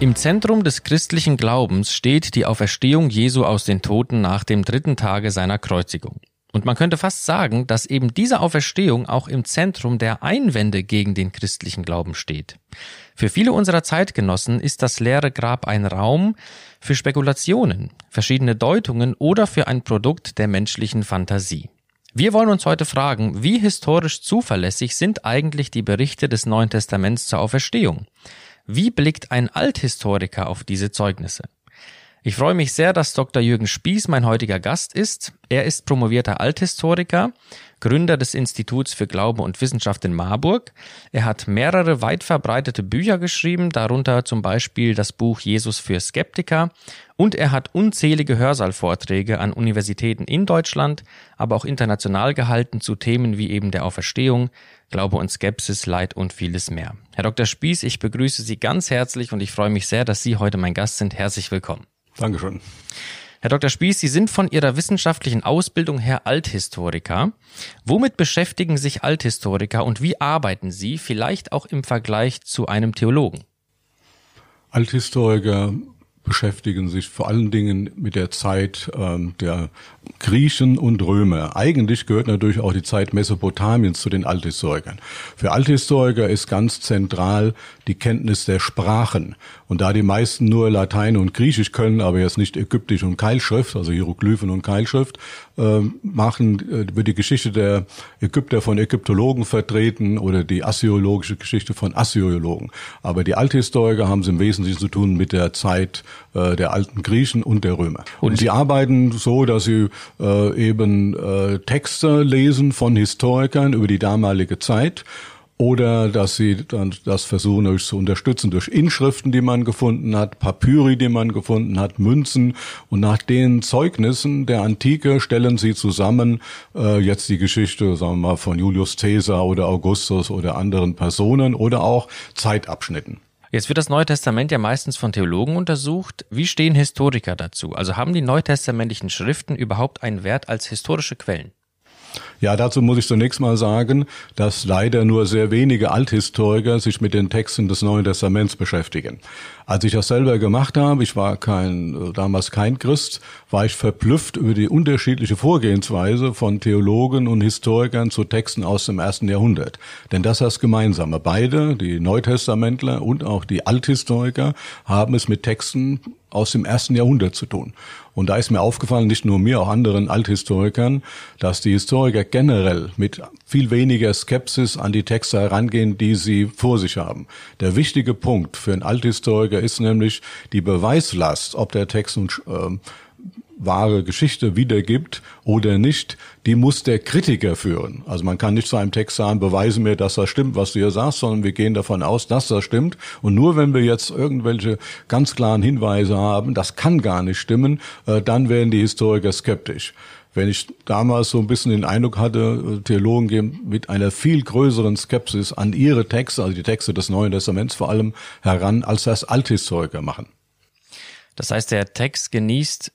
Im Zentrum des christlichen Glaubens steht die Auferstehung Jesu aus den Toten nach dem dritten Tage seiner Kreuzigung. Und man könnte fast sagen, dass eben diese Auferstehung auch im Zentrum der Einwände gegen den christlichen Glauben steht. Für viele unserer Zeitgenossen ist das leere Grab ein Raum für Spekulationen, verschiedene Deutungen oder für ein Produkt der menschlichen Fantasie. Wir wollen uns heute fragen, wie historisch zuverlässig sind eigentlich die Berichte des Neuen Testaments zur Auferstehung? Wie blickt ein Althistoriker auf diese Zeugnisse? Ich freue mich sehr, dass Dr. Jürgen Spieß mein heutiger Gast ist. Er ist promovierter Althistoriker, Gründer des Instituts für Glaube und Wissenschaft in Marburg. Er hat mehrere weit verbreitete Bücher geschrieben, darunter zum Beispiel das Buch Jesus für Skeptiker. Und er hat unzählige Hörsaalvorträge an Universitäten in Deutschland, aber auch international gehalten zu Themen wie eben der Auferstehung, Glaube und Skepsis, Leid und vieles mehr. Herr Dr. Spieß, ich begrüße Sie ganz herzlich und ich freue mich sehr, dass Sie heute mein Gast sind. Herzlich willkommen. Dankeschön. Herr Dr. Spieß, Sie sind von Ihrer wissenschaftlichen Ausbildung her Althistoriker. Womit beschäftigen sich Althistoriker und wie arbeiten Sie vielleicht auch im Vergleich zu einem Theologen? Althistoriker beschäftigen sich vor allen Dingen mit der Zeit ähm, der Griechen und Römer. Eigentlich gehört natürlich auch die Zeit Mesopotamiens zu den Althistorikern. Für Althistoriker ist ganz zentral die Kenntnis der Sprachen. Und da die meisten nur Latein und Griechisch können, aber jetzt nicht Ägyptisch und Keilschrift, also Hieroglyphen und Keilschrift, äh, machen, äh, wird die Geschichte der Ägypter von Ägyptologen vertreten oder die assyriologische Geschichte von Assyriologen. Aber die Althistoriker haben es im Wesentlichen zu tun mit der Zeit äh, der alten Griechen und der Römer. Und, und sie arbeiten so, dass sie äh, eben äh, Texte lesen von Historikern über die damalige Zeit oder dass sie dann das versuchen euch zu unterstützen durch Inschriften, die man gefunden hat, Papyri, die man gefunden hat, Münzen und nach den Zeugnissen der Antike stellen sie zusammen äh, jetzt die Geschichte, sagen wir mal, von Julius Caesar oder Augustus oder anderen Personen oder auch Zeitabschnitten. Jetzt wird das Neue Testament ja meistens von Theologen untersucht. Wie stehen Historiker dazu? Also haben die neutestamentlichen Schriften überhaupt einen Wert als historische Quellen? Ja, dazu muss ich zunächst mal sagen, dass leider nur sehr wenige Althistoriker sich mit den Texten des Neuen Testaments beschäftigen. Als ich das selber gemacht habe, ich war kein, damals kein Christ, war ich verblüfft über die unterschiedliche Vorgehensweise von Theologen und Historikern zu Texten aus dem ersten Jahrhundert. Denn das ist das Gemeinsame. Beide, die Neutestamentler und auch die Althistoriker, haben es mit Texten aus dem ersten Jahrhundert zu tun. Und da ist mir aufgefallen, nicht nur mir, auch anderen Althistorikern, dass die Historiker generell mit viel weniger Skepsis an die Texte herangehen, die sie vor sich haben. Der wichtige Punkt für einen Althistoriker ist nämlich die Beweislast, ob der Text nun äh, wahre Geschichte wiedergibt oder nicht, die muss der Kritiker führen. Also man kann nicht zu einem Text sagen, beweise mir, dass das stimmt, was du hier sagst, sondern wir gehen davon aus, dass das stimmt. Und nur wenn wir jetzt irgendwelche ganz klaren Hinweise haben, das kann gar nicht stimmen, äh, dann werden die Historiker skeptisch. Wenn ich damals so ein bisschen den Eindruck hatte, äh, Theologen gehen mit einer viel größeren Skepsis an ihre Texte, also die Texte des Neuen Testaments vor allem, heran, als das Althistoriker machen. Das heißt, der Text genießt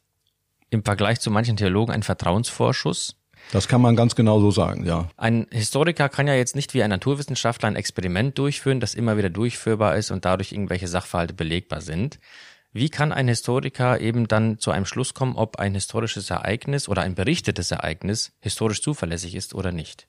im Vergleich zu manchen Theologen einen Vertrauensvorschuss. Das kann man ganz genau so sagen, ja. Ein Historiker kann ja jetzt nicht wie ein Naturwissenschaftler ein Experiment durchführen, das immer wieder durchführbar ist und dadurch irgendwelche Sachverhalte belegbar sind. Wie kann ein Historiker eben dann zu einem Schluss kommen, ob ein historisches Ereignis oder ein berichtetes Ereignis historisch zuverlässig ist oder nicht?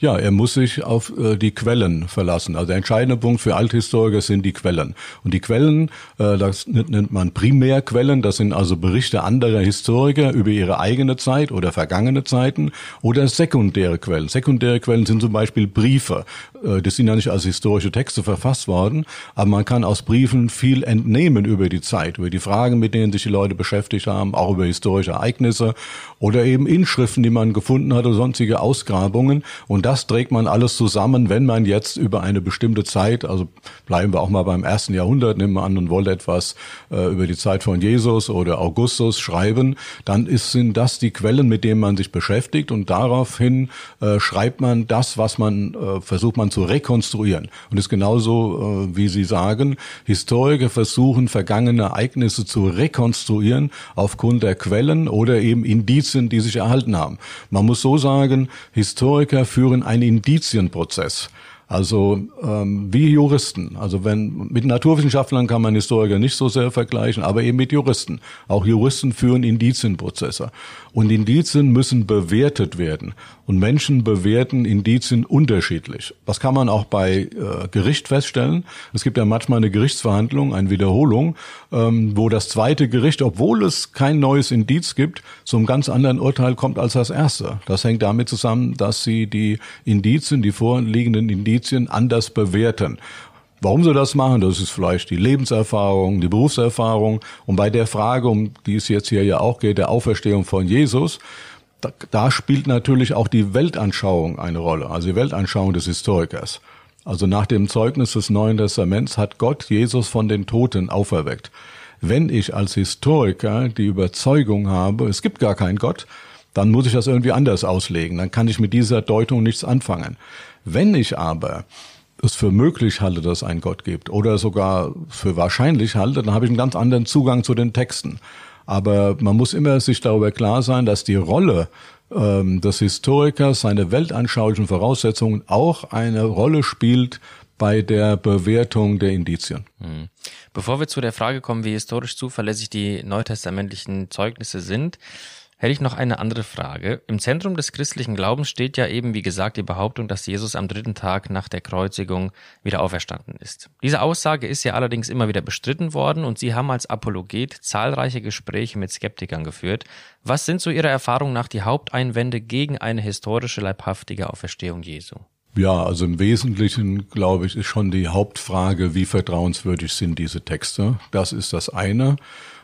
Ja, er muss sich auf äh, die Quellen verlassen. Also der entscheidende Punkt für Althistoriker sind die Quellen. Und die Quellen, äh, das nennt man Primärquellen, das sind also Berichte anderer Historiker über ihre eigene Zeit oder vergangene Zeiten oder sekundäre Quellen. Sekundäre Quellen sind zum Beispiel Briefe. Äh, das sind ja nicht als historische Texte verfasst worden, aber man kann aus Briefen viel entnehmen über die Zeit, über die Fragen, mit denen sich die Leute beschäftigt haben, auch über historische Ereignisse oder eben Inschriften, die man gefunden hat oder sonstige Ausgrabungen. Und das trägt man alles zusammen, wenn man jetzt über eine bestimmte Zeit, also bleiben wir auch mal beim ersten Jahrhundert, nehmen wir an und wollen etwas äh, über die Zeit von Jesus oder Augustus schreiben, dann ist, sind das die Quellen, mit denen man sich beschäftigt und daraufhin äh, schreibt man das, was man äh, versucht man zu rekonstruieren. Und ist genauso, äh, wie Sie sagen, Historiker versuchen vergangene Ereignisse zu rekonstruieren aufgrund der Quellen oder eben Indizien, die sich erhalten haben. Man muss so sagen, Historiker führen einen Indizienprozess. Also ähm, wie Juristen. Also wenn mit Naturwissenschaftlern kann man Historiker nicht so sehr vergleichen, aber eben mit Juristen. Auch Juristen führen Indizienprozesse. Und Indizien müssen bewertet werden. Und Menschen bewerten Indizien unterschiedlich. Das kann man auch bei äh, Gericht feststellen. Es gibt ja manchmal eine Gerichtsverhandlung, eine Wiederholung, ähm, wo das zweite Gericht, obwohl es kein neues Indiz gibt, zu einem ganz anderen Urteil kommt als das erste. Das hängt damit zusammen, dass sie die Indizien, die vorliegenden Indizien anders bewerten. Warum sie das machen, das ist vielleicht die Lebenserfahrung, die Berufserfahrung. Und bei der Frage, um die es jetzt hier ja auch geht, der Auferstehung von Jesus, da, da spielt natürlich auch die Weltanschauung eine Rolle, also die Weltanschauung des Historikers. Also nach dem Zeugnis des Neuen Testaments hat Gott Jesus von den Toten auferweckt. Wenn ich als Historiker die Überzeugung habe, es gibt gar keinen Gott, dann muss ich das irgendwie anders auslegen. Dann kann ich mit dieser Deutung nichts anfangen. Wenn ich aber es für möglich halte, dass es einen Gott gibt oder sogar für wahrscheinlich halte, dann habe ich einen ganz anderen Zugang zu den Texten. Aber man muss immer sich darüber klar sein, dass die Rolle ähm, des Historikers, seine weltanschaulichen Voraussetzungen auch eine Rolle spielt bei der Bewertung der Indizien. Hm. Bevor wir zu der Frage kommen, wie historisch zuverlässig die neutestamentlichen Zeugnisse sind, hätte ich noch eine andere Frage. Im Zentrum des christlichen Glaubens steht ja eben, wie gesagt, die Behauptung, dass Jesus am dritten Tag nach der Kreuzigung wieder auferstanden ist. Diese Aussage ist ja allerdings immer wieder bestritten worden und Sie haben als Apologet zahlreiche Gespräche mit Skeptikern geführt. Was sind so Ihrer Erfahrung nach die Haupteinwände gegen eine historische, leibhaftige Auferstehung Jesu? Ja, also im Wesentlichen, glaube ich, ist schon die Hauptfrage, wie vertrauenswürdig sind diese Texte. Das ist das eine.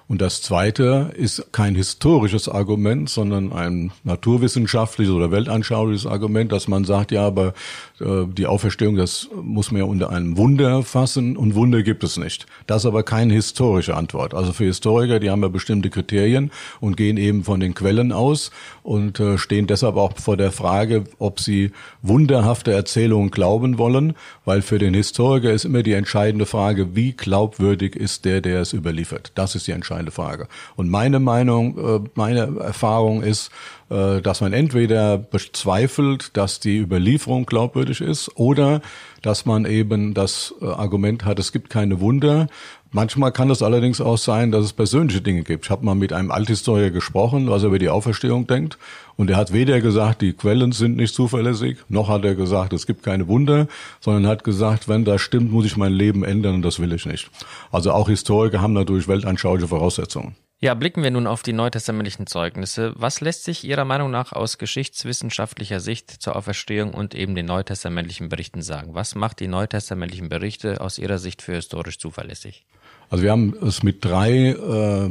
Und das zweite ist kein historisches Argument, sondern ein naturwissenschaftliches oder weltanschauliches Argument, dass man sagt, ja, aber äh, die Auferstehung, das muss man ja unter einem Wunder fassen und Wunder gibt es nicht. Das ist aber keine historische Antwort. Also für Historiker, die haben ja bestimmte Kriterien und gehen eben von den Quellen aus und äh, stehen deshalb auch vor der Frage, ob sie wunderhafte Erzählungen glauben wollen, weil für den Historiker ist immer die entscheidende Frage, wie glaubwürdig ist der, der es überliefert. Das ist die entscheidende entscheidende Frage. Und meine Meinung, äh, meine Erfahrung ist, äh, dass man entweder bezweifelt, dass die Überlieferung glaubwürdig ist oder dass man eben das äh, Argument hat, es gibt keine Wunder. Manchmal kann es allerdings auch sein, dass es persönliche Dinge gibt. Ich habe mal mit einem Althistoriker gesprochen, was er über die Auferstehung denkt. Und er hat weder gesagt, die Quellen sind nicht zuverlässig, noch hat er gesagt, es gibt keine Wunder, sondern hat gesagt, wenn das stimmt, muss ich mein Leben ändern und das will ich nicht. Also auch Historiker haben natürlich weltanschauliche Voraussetzungen. Ja, blicken wir nun auf die neutestamentlichen Zeugnisse. Was lässt sich Ihrer Meinung nach aus geschichtswissenschaftlicher Sicht zur Auferstehung und eben den neutestamentlichen Berichten sagen? Was macht die neutestamentlichen Berichte aus Ihrer Sicht für historisch zuverlässig? Also wir haben es mit drei äh,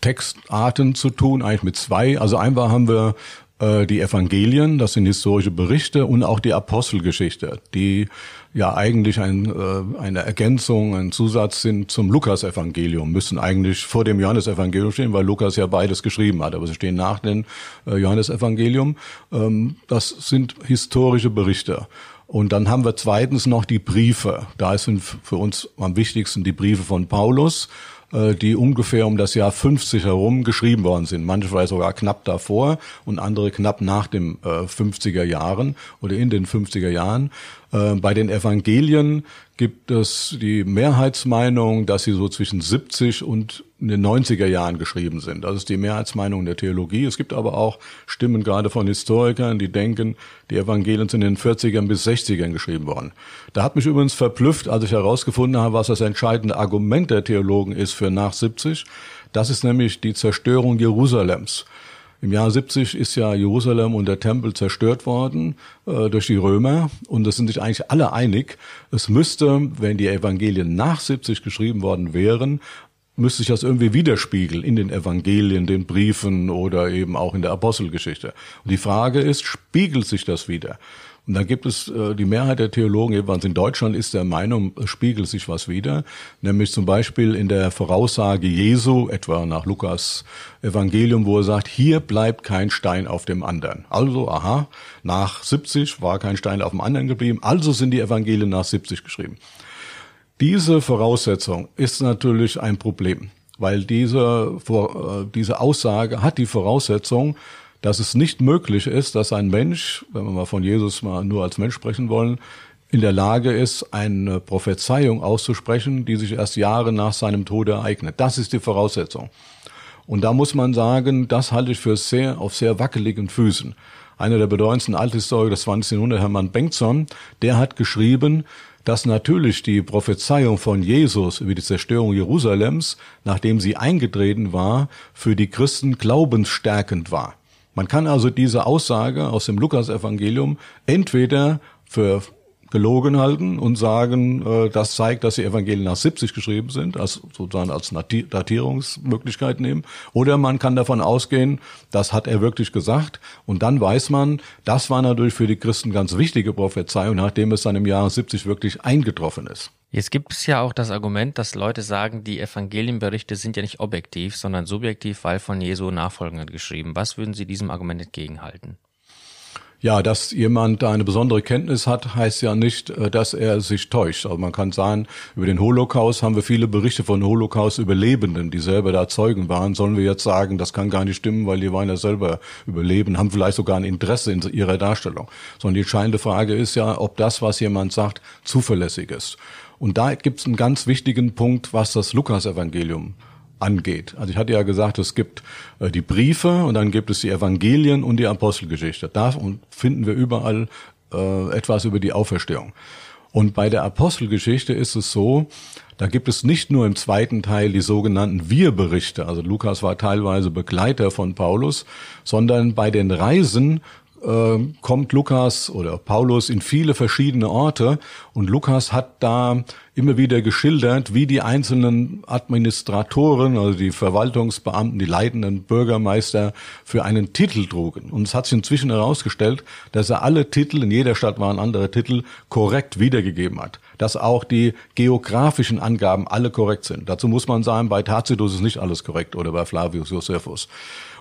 Textarten zu tun, eigentlich mit zwei. Also einmal haben wir äh, die Evangelien, das sind historische Berichte und auch die Apostelgeschichte, die ja eigentlich ein, äh, eine Ergänzung, ein Zusatz sind zum Lukas-Evangelium, müssen eigentlich vor dem Johannesevangelium stehen, weil Lukas ja beides geschrieben hat, aber sie stehen nach dem äh, Johannesevangelium. Ähm, das sind historische Berichte. Und dann haben wir zweitens noch die Briefe. Da sind für uns am wichtigsten die Briefe von Paulus äh, die ungefähr um das Jahr 50 herum geschrieben worden sind. Manche sogar knapp davor und andere knapp nach dem äh, 50er Jahren oder in den 50er Jahren. Äh, bei den Evangelien gibt es die Mehrheitsmeinung, dass sie so zwischen 70 und in den 90er Jahren geschrieben sind. Das ist die Mehrheitsmeinung der Theologie. Es gibt aber auch Stimmen gerade von Historikern, die denken, die Evangelien sind in den 40ern bis 60ern geschrieben worden. Da hat mich übrigens verblüfft, als ich herausgefunden habe, was das entscheidende Argument der Theologen ist für nach 70. Das ist nämlich die Zerstörung Jerusalems. Im Jahr 70 ist ja Jerusalem und der Tempel zerstört worden äh, durch die Römer und es sind sich eigentlich alle einig, es müsste, wenn die Evangelien nach 70 geschrieben worden wären, müsste sich das irgendwie widerspiegeln in den Evangelien, den Briefen oder eben auch in der Apostelgeschichte. Und die Frage ist, spiegelt sich das wieder? Und dann gibt es äh, die Mehrheit der Theologen, jedenfalls in Deutschland, ist der Meinung, spiegelt sich was wieder. Nämlich zum Beispiel in der Voraussage Jesu, etwa nach Lukas Evangelium, wo er sagt, hier bleibt kein Stein auf dem anderen. Also, aha, nach 70 war kein Stein auf dem anderen geblieben, also sind die Evangelien nach 70 geschrieben. Diese Voraussetzung ist natürlich ein Problem, weil diese, äh, diese Aussage hat die Voraussetzung, dass es nicht möglich ist, dass ein Mensch, wenn wir mal von Jesus mal nur als Mensch sprechen wollen, in der Lage ist, eine Prophezeiung auszusprechen, die sich erst Jahre nach seinem Tode ereignet. Das ist die Voraussetzung. Und da muss man sagen, das halte ich für sehr, auf sehr wackeligen Füßen. Einer der bedeutendsten Althistoriker des 20. Jahrhunderts, Hermann Bengtson, der hat geschrieben, dass natürlich die Prophezeiung von Jesus über die Zerstörung Jerusalems, nachdem sie eingetreten war, für die Christen glaubensstärkend war. Man kann also diese Aussage aus dem Lukasevangelium entweder für gelogen halten und sagen, äh, das zeigt, dass die Evangelien nach 70 geschrieben sind, als sozusagen als Datierungsmöglichkeit nehmen. Oder man kann davon ausgehen, das hat er wirklich gesagt. Und dann weiß man, das war natürlich für die Christen ganz wichtige Prophezeiung, nachdem es dann im Jahr 70 wirklich eingetroffen ist. Jetzt gibt es ja auch das Argument, dass Leute sagen, die Evangelienberichte sind ja nicht objektiv, sondern subjektiv, weil von Jesu Nachfolgern geschrieben. Was würden Sie diesem Argument entgegenhalten? Ja, dass jemand eine besondere Kenntnis hat, heißt ja nicht, äh, dass er sich täuscht. Also man kann sagen, über den Holocaust haben wir viele Berichte von Holocaust-Überlebenden, die selber da Zeugen waren. Sollen wir jetzt sagen, das kann gar nicht stimmen, weil die waren ja selber überleben, haben vielleicht sogar ein Interesse in ihrer Darstellung. Sondern die entscheidende Frage ist ja, ob das, was jemand sagt, zuverlässig ist. Und da gibt es einen ganz wichtigen Punkt, was das Lukas-Evangelium angeht. Also ich hatte ja gesagt, es gibt äh, die Briefe und dann gibt es die Evangelien und die Apostelgeschichte. Da finden wir überall äh, etwas über die Auferstehung. Und bei der Apostelgeschichte ist es so, da gibt es nicht nur im zweiten Teil die sogenannten Wir-Berichte, also Lukas war teilweise Begleiter von Paulus, sondern bei den Reisen äh, kommt Lukas oder Paulus in viele verschiedene Orte und Lukas hat da immer wieder geschildert, wie die einzelnen Administratoren, also die Verwaltungsbeamten, die leitenden Bürgermeister für einen Titel trugen. Und es hat sich inzwischen herausgestellt, dass er alle Titel, in jeder Stadt waren andere Titel, korrekt wiedergegeben hat. Dass auch die geografischen Angaben alle korrekt sind. Dazu muss man sagen, bei Tacitus ist nicht alles korrekt oder bei Flavius Josephus.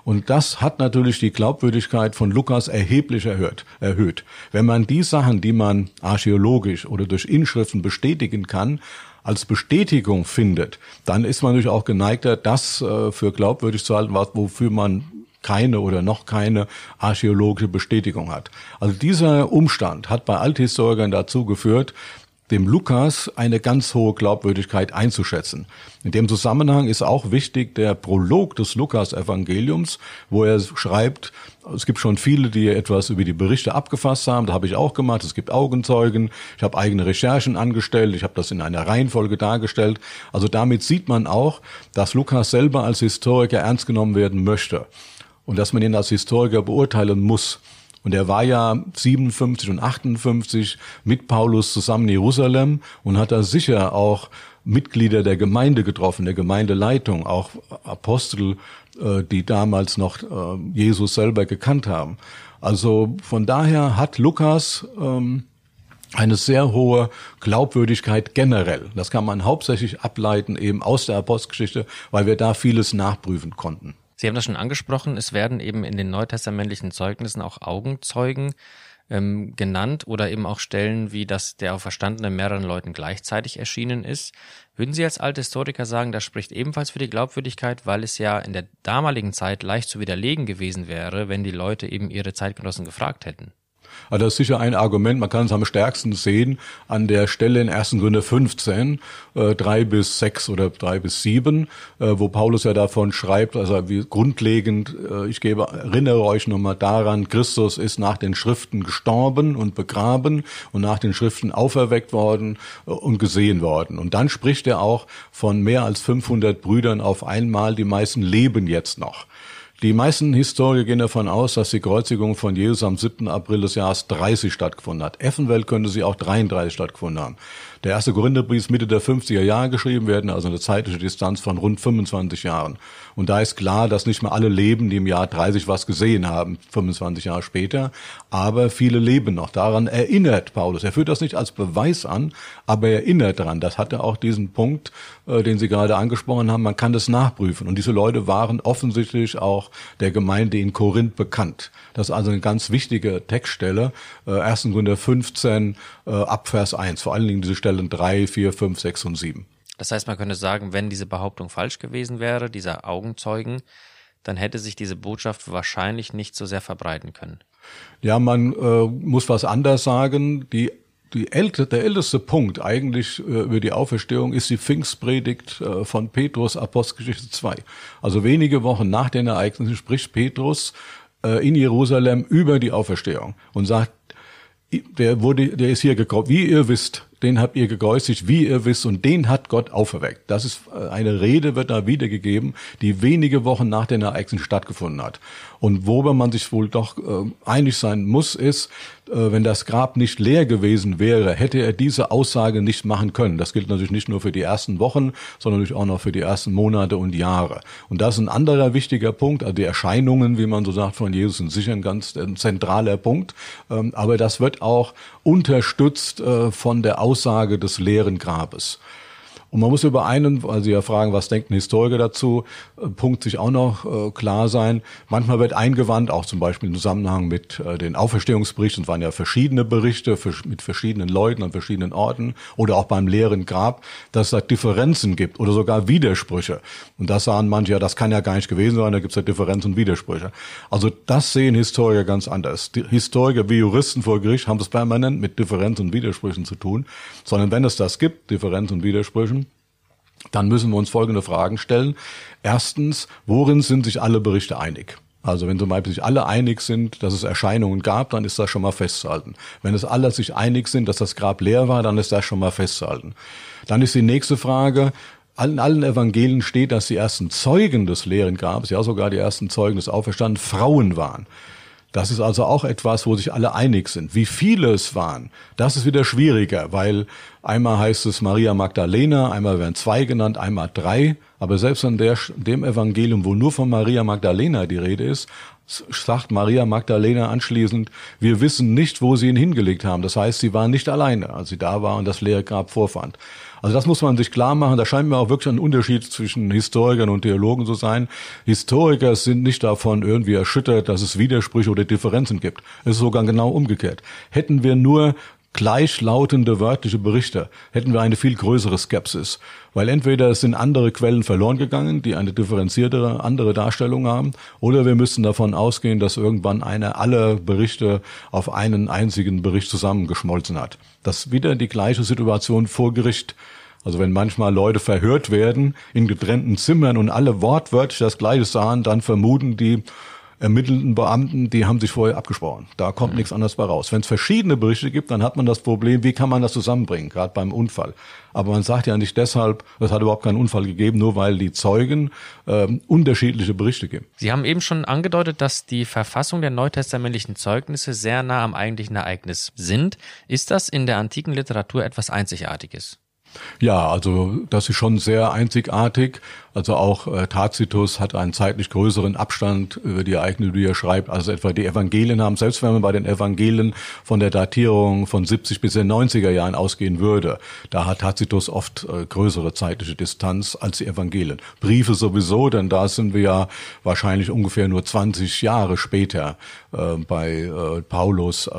Und das hat natürlich die Glaubwürdigkeit von Lukas erheblich erhöht, erhöht. Wenn man die Sachen, die man archäologisch oder durch Inschriften bestätigen kann, als Bestätigung findet, dann ist man natürlich auch geneigter, das äh, für glaubwürdig zu halten, wofür man keine oder noch keine archäologische Bestätigung hat. Also dieser Umstand hat bei Althistorikern dazu geführt, dem Lukas eine ganz hohe Glaubwürdigkeit einzuschätzen. In dem Zusammenhang ist auch wichtig der Prolog des Lukas-Evangeliums, wo er schreibt, es gibt schon viele, die etwas über die Berichte abgefasst haben. Da habe ich auch gemacht. Es gibt Augenzeugen. Ich habe eigene Recherchen angestellt. Ich habe das in einer Reihenfolge dargestellt. Also damit sieht man auch, dass Lukas selber als Historiker ernst genommen werden möchte und dass man ihn als Historiker beurteilen muss. Und er war ja 57 und 58 mit Paulus zusammen in Jerusalem und hat da sicher auch Mitglieder der Gemeinde getroffen, der Gemeindeleitung, auch Apostel, äh, die damals noch äh, Jesus selber gekannt haben. Also von daher hat Lukas ähm, eine sehr hohe Glaubwürdigkeit generell. Das kann man hauptsächlich ableiten eben aus der Apostelgeschichte, weil wir da vieles nachprüfen konnten. Sie haben das schon angesprochen, es werden eben in den neutestamentlichen Zeugnissen auch Augenzeugen ähm, genannt oder eben auch Stellen wie, dass der Auferstandene mehreren Leuten gleichzeitig erschienen ist. Würden Sie als alte Historiker sagen, das spricht ebenfalls für die Glaubwürdigkeit, weil es ja in der damaligen Zeit leicht zu widerlegen gewesen wäre, wenn die Leute eben ihre Zeitgenossen gefragt hätten? Also das ist sicher ein Argument, man kann es am stärksten sehen an der Stelle in 1. Gründe 15, äh, 3 bis 6 oder 3 bis 7, äh, wo Paulus ja davon schreibt, also wie grundlegend, äh, ich gebe, erinnere euch nochmal daran, Christus ist nach den Schriften gestorben und begraben und nach den Schriften auferweckt worden äh, und gesehen worden. Und dann spricht er auch von mehr als 500 Brüdern auf einmal, die meisten leben jetzt noch. Die meisten Historiker gehen davon aus, dass die Kreuzigung von Jesus am 7. April des Jahres 30 stattgefunden hat. Effenwelt könnte sie auch 33 stattgefunden haben. Der erste Korintherbrief ist Mitte der 50er Jahre geschrieben werden, also eine zeitliche Distanz von rund 25 Jahren. Und da ist klar, dass nicht mehr alle leben, die im Jahr 30 was gesehen haben, 25 Jahre später, aber viele leben noch. Daran erinnert Paulus. Er führt das nicht als Beweis an, aber er erinnert daran. Das hatte auch diesen Punkt, äh, den Sie gerade angesprochen haben. Man kann das nachprüfen. Und diese Leute waren offensichtlich auch der Gemeinde in Korinth bekannt. Das ist also eine ganz wichtige Textstelle. Äh, 1. Korinther 15 äh, ab Vers 1. Vor allen Dingen diese Stellen 3, 4, 5, 6 und 7. Das heißt, man könnte sagen, wenn diese Behauptung falsch gewesen wäre, dieser Augenzeugen, dann hätte sich diese Botschaft wahrscheinlich nicht so sehr verbreiten können. Ja, man äh, muss was anders sagen. Die die älte, der älteste Punkt eigentlich äh, über die Auferstehung ist die Pfingstpredigt äh, von Petrus, Apostelgeschichte 2. Also wenige Wochen nach den Ereignissen spricht Petrus äh, in Jerusalem über die Auferstehung und sagt, der wurde, der ist hier gekommen. Wie ihr wisst, den habt ihr gekreuzigt, wie ihr wisst, und den hat Gott auferweckt. Das ist äh, eine Rede, wird da wiedergegeben, die wenige Wochen nach den Ereignissen stattgefunden hat. Und worüber man sich wohl doch äh, einig sein muss, ist, äh, wenn das Grab nicht leer gewesen wäre, hätte er diese Aussage nicht machen können. Das gilt natürlich nicht nur für die ersten Wochen, sondern natürlich auch noch für die ersten Monate und Jahre. Und das ist ein anderer wichtiger Punkt. Also die Erscheinungen, wie man so sagt, von Jesus sind sicher ein ganz ein zentraler Punkt. Ähm, aber das wird auch unterstützt äh, von der Aussage des leeren Grabes. Und man muss über einen, weil Sie ja fragen, was denkt ein Historiker dazu, äh, Punkt sich auch noch äh, klar sein. Manchmal wird eingewandt, auch zum Beispiel im Zusammenhang mit äh, den Auferstehungsberichten, es waren ja verschiedene Berichte mit verschiedenen Leuten an verschiedenen Orten oder auch beim leeren Grab, dass es da Differenzen gibt oder sogar Widersprüche. Und das sahen manche, ja, das kann ja gar nicht gewesen sein, da gibt es ja Differenzen und Widersprüche. Also das sehen Historiker ganz anders. Die Historiker wie Juristen vor Gericht haben es permanent mit Differenzen und Widersprüchen zu tun, sondern wenn es das gibt, Differenzen und Widersprüchen, dann müssen wir uns folgende Fragen stellen. Erstens, worin sind sich alle Berichte einig? Also wenn zum Beispiel sich alle einig sind, dass es Erscheinungen gab, dann ist das schon mal festzuhalten. Wenn es alle sich einig sind, dass das Grab leer war, dann ist das schon mal festzuhalten. Dann ist die nächste Frage, in allen Evangelien steht, dass die ersten Zeugen des leeren Grabes, ja sogar die ersten Zeugen des Auferstandens, Frauen waren. Das ist also auch etwas, wo sich alle einig sind. Wie viele es waren, das ist wieder schwieriger, weil einmal heißt es Maria Magdalena, einmal werden zwei genannt, einmal drei. Aber selbst an der, dem Evangelium, wo nur von Maria Magdalena die Rede ist, sagt Maria Magdalena anschließend, wir wissen nicht, wo sie ihn hingelegt haben. Das heißt, sie waren nicht alleine, als sie da war und das leere Grab vorfand. Also das muss man sich klar machen. Da scheint mir auch wirklich ein Unterschied zwischen Historikern und Theologen zu sein. Historiker sind nicht davon irgendwie erschüttert, dass es Widersprüche oder Differenzen gibt. Es ist sogar genau umgekehrt. Hätten wir nur gleichlautende wörtliche Berichte, hätten wir eine viel größere Skepsis. Weil entweder es sind andere Quellen verloren gegangen, die eine differenziertere, andere Darstellung haben, oder wir müssen davon ausgehen, dass irgendwann einer alle Berichte auf einen einzigen Bericht zusammengeschmolzen hat. Das ist wieder die gleiche Situation vor Gericht. Also wenn manchmal Leute verhört werden in getrennten Zimmern und alle wortwörtlich das Gleiche sahen, dann vermuten die, ermittelnden Beamten, die haben sich vorher abgesprochen. Da kommt mhm. nichts anderes bei raus. Wenn es verschiedene Berichte gibt, dann hat man das Problem, wie kann man das zusammenbringen, gerade beim Unfall. Aber man sagt ja nicht deshalb, es hat überhaupt keinen Unfall gegeben, nur weil die Zeugen äh, unterschiedliche Berichte geben. Sie haben eben schon angedeutet, dass die Verfassung der neutestamentlichen Zeugnisse sehr nah am eigentlichen Ereignis sind. Ist das in der antiken Literatur etwas Einzigartiges? Ja, also das ist schon sehr einzigartig. Also auch äh, Tacitus hat einen zeitlich größeren Abstand über die Ereignisse, die er schreibt, also etwa die Evangelien haben. Selbst wenn man bei den Evangelien von der Datierung von 70 bis den 90er Jahren ausgehen würde, da hat Tacitus oft äh, größere zeitliche Distanz als die Evangelien. Briefe sowieso, denn da sind wir ja wahrscheinlich ungefähr nur 20 Jahre später äh, bei äh, Paulus äh,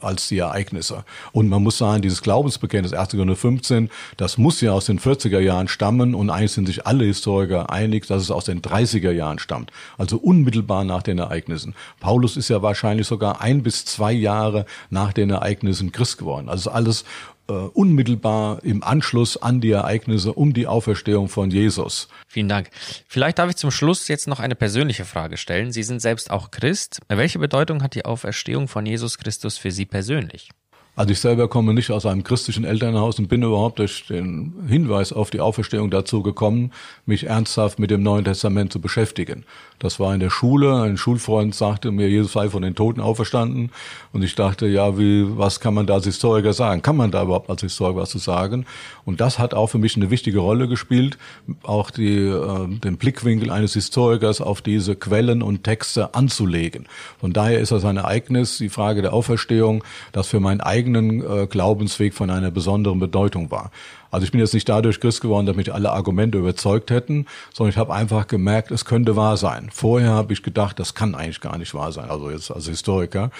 als die Ereignisse. Und man muss sagen, dieses Glaubensbekenntnis 1. Korinther 15, das muss ja aus den 40er Jahren stammen und eigentlich sind sich alle Historiker einig, dass es aus den 30er Jahren stammt, also unmittelbar nach den Ereignissen. Paulus ist ja wahrscheinlich sogar ein bis zwei Jahre nach den Ereignissen Christ geworden. Also alles äh, unmittelbar im Anschluss an die Ereignisse um die Auferstehung von Jesus. Vielen Dank. Vielleicht darf ich zum Schluss jetzt noch eine persönliche Frage stellen. Sie sind selbst auch Christ. Welche Bedeutung hat die Auferstehung von Jesus Christus für Sie persönlich? Also ich selber komme nicht aus einem christlichen Elternhaus und bin überhaupt durch den Hinweis auf die Auferstehung dazu gekommen, mich ernsthaft mit dem Neuen Testament zu beschäftigen. Das war in der Schule. Ein Schulfreund sagte mir, Jesus sei von den Toten auferstanden. Und ich dachte, ja, wie, was kann man da als Historiker sagen? Kann man da überhaupt als Historiker was zu sagen? Und das hat auch für mich eine wichtige Rolle gespielt, auch die, äh, den Blickwinkel eines Historikers auf diese Quellen und Texte anzulegen. Von daher ist das ein Ereignis, die Frage der Auferstehung, das für meinen eigenen äh, Glaubensweg von einer besonderen Bedeutung war. Also ich bin jetzt nicht dadurch Christ geworden, damit alle Argumente überzeugt hätten, sondern ich habe einfach gemerkt, es könnte wahr sein. Vorher habe ich gedacht, das kann eigentlich gar nicht wahr sein, also jetzt als Historiker.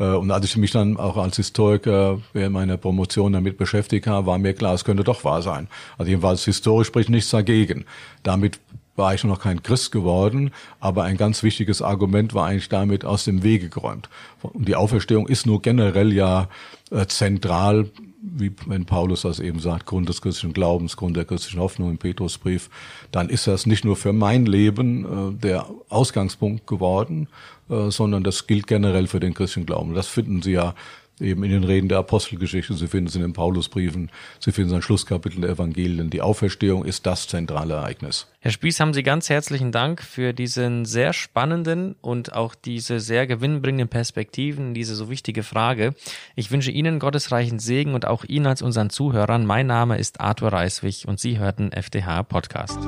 Äh, und als ich mich dann auch als Historiker während meiner Promotion damit beschäftigt habe, war mir klar, es könnte doch wahr sein. Also jedenfalls historisch spricht nichts dagegen. Damit war ich noch kein Christ geworden, aber ein ganz wichtiges Argument war eigentlich damit aus dem Wege geräumt. Und die Auferstehung ist nur generell ja äh, zentral wie wenn Paulus das eben sagt, Grund des christlichen Glaubens, Grund der christlichen Hoffnung im Petrusbrief, dann ist das nicht nur für mein Leben äh, der Ausgangspunkt geworden, äh, sondern das gilt generell für den christlichen Glauben. Das finden Sie ja eben in den Reden der Apostelgeschichte, Sie finden es in den Paulusbriefen, Sie finden es in Schlusskapiteln der Evangelien. Die Auferstehung ist das zentrale Ereignis. Herr Spieß, haben Sie ganz herzlichen Dank für diesen sehr spannenden und auch diese sehr gewinnbringenden Perspektiven, diese so wichtige Frage. Ich wünsche Ihnen gottesreichen Segen und auch Ihnen als unseren Zuhörern. Mein Name ist Arthur Reiswig und Sie hörten FDH Podcast.